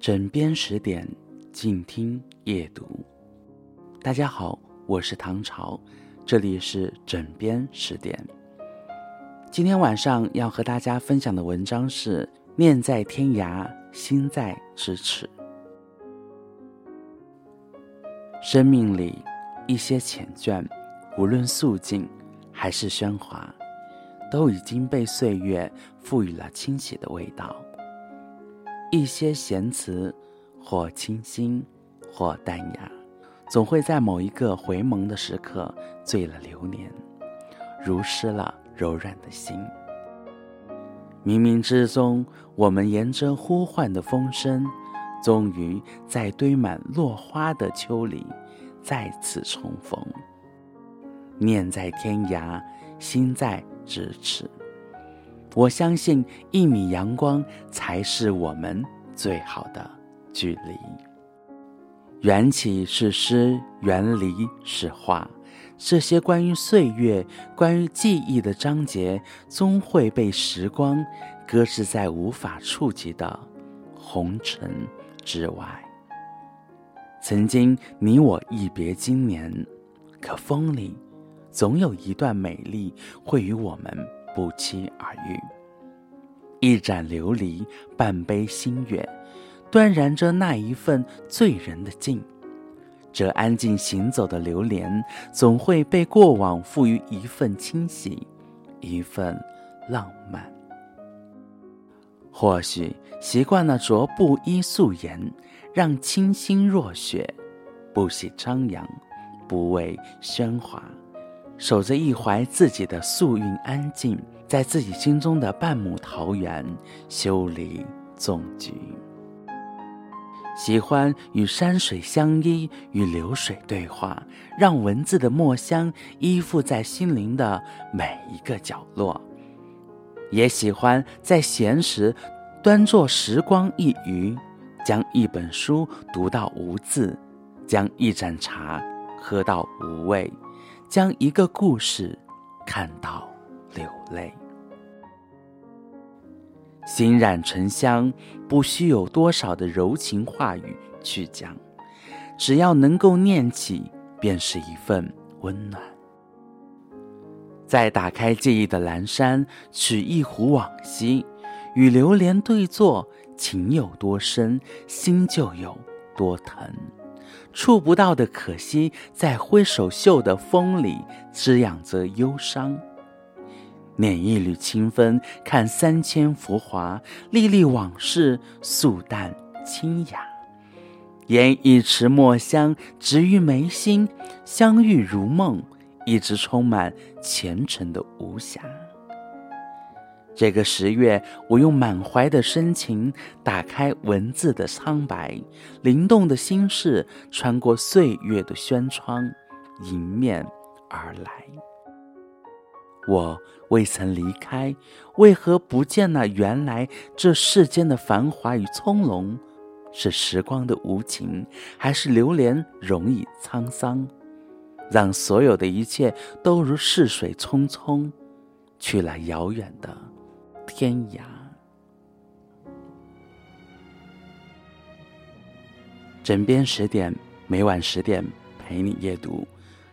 枕边十点，静听夜读。大家好，我是唐朝，这里是枕边十点。今天晚上要和大家分享的文章是：念在天涯，心在咫尺。生命里一些缱绻，无论素净还是喧哗，都已经被岁月赋予了清洗的味道。一些闲词，或清新，或淡雅，总会在某一个回眸的时刻醉了流年，如湿了柔软的心。冥冥之中，我们沿着呼唤的风声，终于在堆满落花的秋里再次重逢。念在天涯，心在咫尺。我相信一米阳光才是我们最好的距离。缘起是诗，缘离是画，这些关于岁月、关于记忆的章节，终会被时光搁置在无法触及的红尘之外。曾经你我一别经年，可风里总有一段美丽会与我们。不期而遇，一盏琉璃，半杯新月，端然着那一份醉人的静。这安静行走的流连，总会被过往赋予一份清洗，一份浪漫。或许习惯了着布衣素颜，让清新若雪，不喜张扬，不畏喧哗。守着一怀自己的素韵安静，在自己心中的半亩桃园修篱种菊。喜欢与山水相依，与流水对话，让文字的墨香依附在心灵的每一个角落。也喜欢在闲时端坐时光一隅，将一本书读到无字，将一盏茶喝到无味。将一个故事看到流泪，心染沉香，不需有多少的柔情话语去讲，只要能够念起，便是一份温暖。再打开记忆的阑珊，取一壶往昔，与流连对坐，情有多深，心就有多疼。触不到的可惜，在挥手袖的风里滋养着忧伤。捻一缕清风，看三千浮华，历历往事，素淡清雅。研一池墨香，植于眉心，相遇如梦，一直充满虔诚的无暇。这个十月，我用满怀的深情打开文字的苍白，灵动的心事穿过岁月的轩窗，迎面而来。我未曾离开，为何不见那原来这世间的繁华与从容？是时光的无情，还是流连容易沧桑，让所有的一切都如逝水匆匆，去了遥远的。天涯，枕边十点，每晚十点陪你阅读。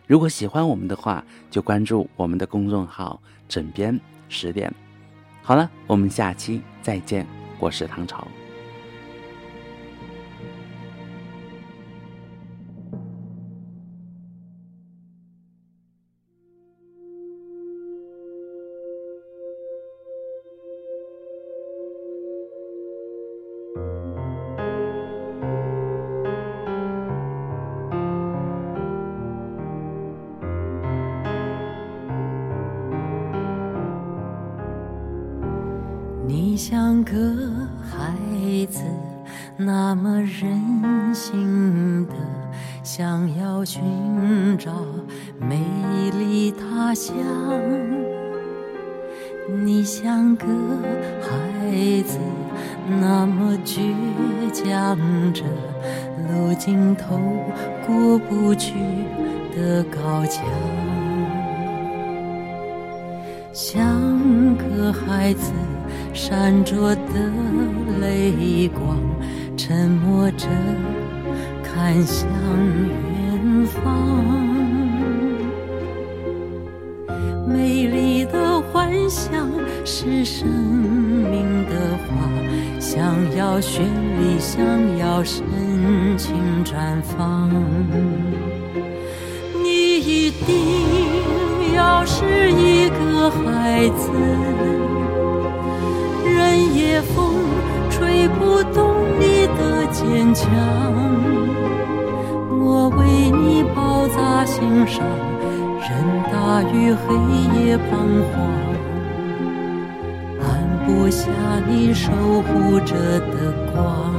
如果喜欢我们的话，就关注我们的公众号“枕边十点”。好了，我们下期再见，我是唐朝。个孩子，那么任性的想要寻找美丽他乡。你像个孩子，那么倔强着路尽头过不去的高墙。像个孩子。闪着的泪光，沉默着看向远方。美丽的幻想是生命的花，想要绚丽，想要深情绽放。你一定要是一个孩子，任夜风吹不动你的坚强，我为你包扎心上。任大雨黑夜彷徨，按不下你守护着的光。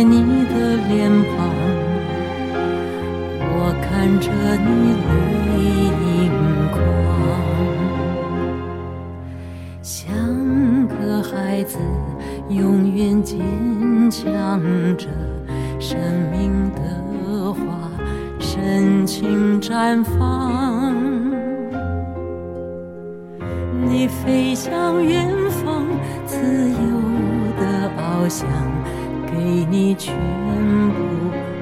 在你的脸庞。我看着你泪盈眶，像个孩子。永远坚强着，生命的花，深情绽放。你飞向远方，自由的翱翔，给你全部，